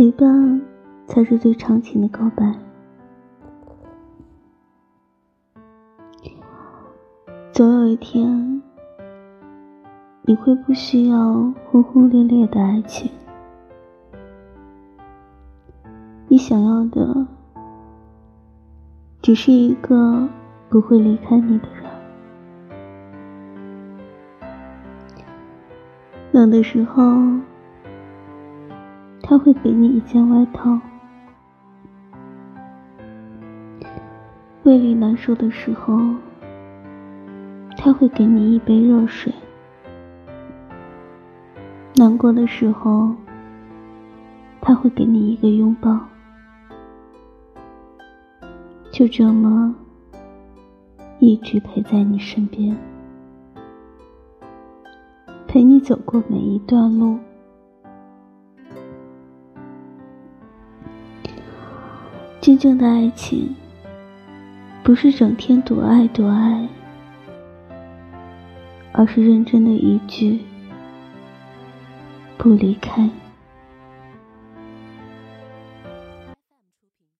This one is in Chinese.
陪伴才是最长情的告白。总有一天，你会不需要轰轰烈烈的爱情，你想要的只是一个不会离开你的人。冷的时候，他会给你一件外套；胃里难受的时候，他会给你一杯热水；难过的时候，他会给你一个拥抱。就这么，一直陪在你身边。陪你走过每一段路。真正的爱情，不是整天多爱多爱，而是认真的一句“不离开”。